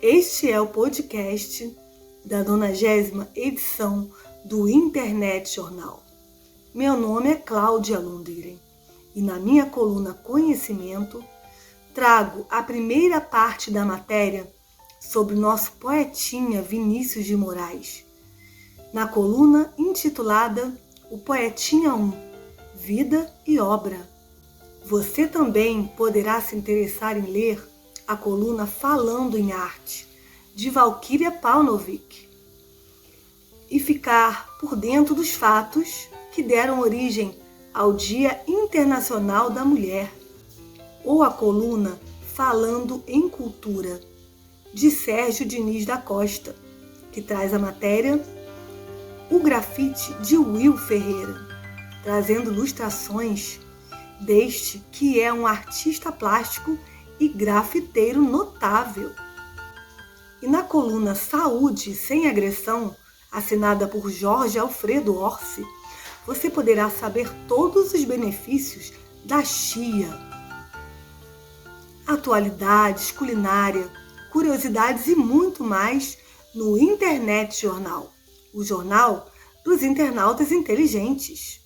Este é o podcast da 90 edição do Internet Jornal. Meu nome é Cláudia Lundgren e na minha coluna Conhecimento trago a primeira parte da matéria sobre nosso poetinha Vinícius de Moraes, na coluna intitulada O Poetinha 1 Vida e Obra. Você também poderá se interessar em ler a coluna Falando em Arte, de Valkyria Paunovic, e ficar por dentro dos fatos que deram origem ao Dia Internacional da Mulher, ou a coluna Falando em Cultura, de Sérgio Diniz da Costa, que traz a matéria O Grafite de Will Ferreira, trazendo ilustrações deste que é um artista plástico e grafiteiro notável. E na coluna Saúde sem Agressão, assinada por Jorge Alfredo Orsi, você poderá saber todos os benefícios da chia. Atualidades, culinária, curiosidades e muito mais no Internet Jornal, o jornal dos internautas inteligentes.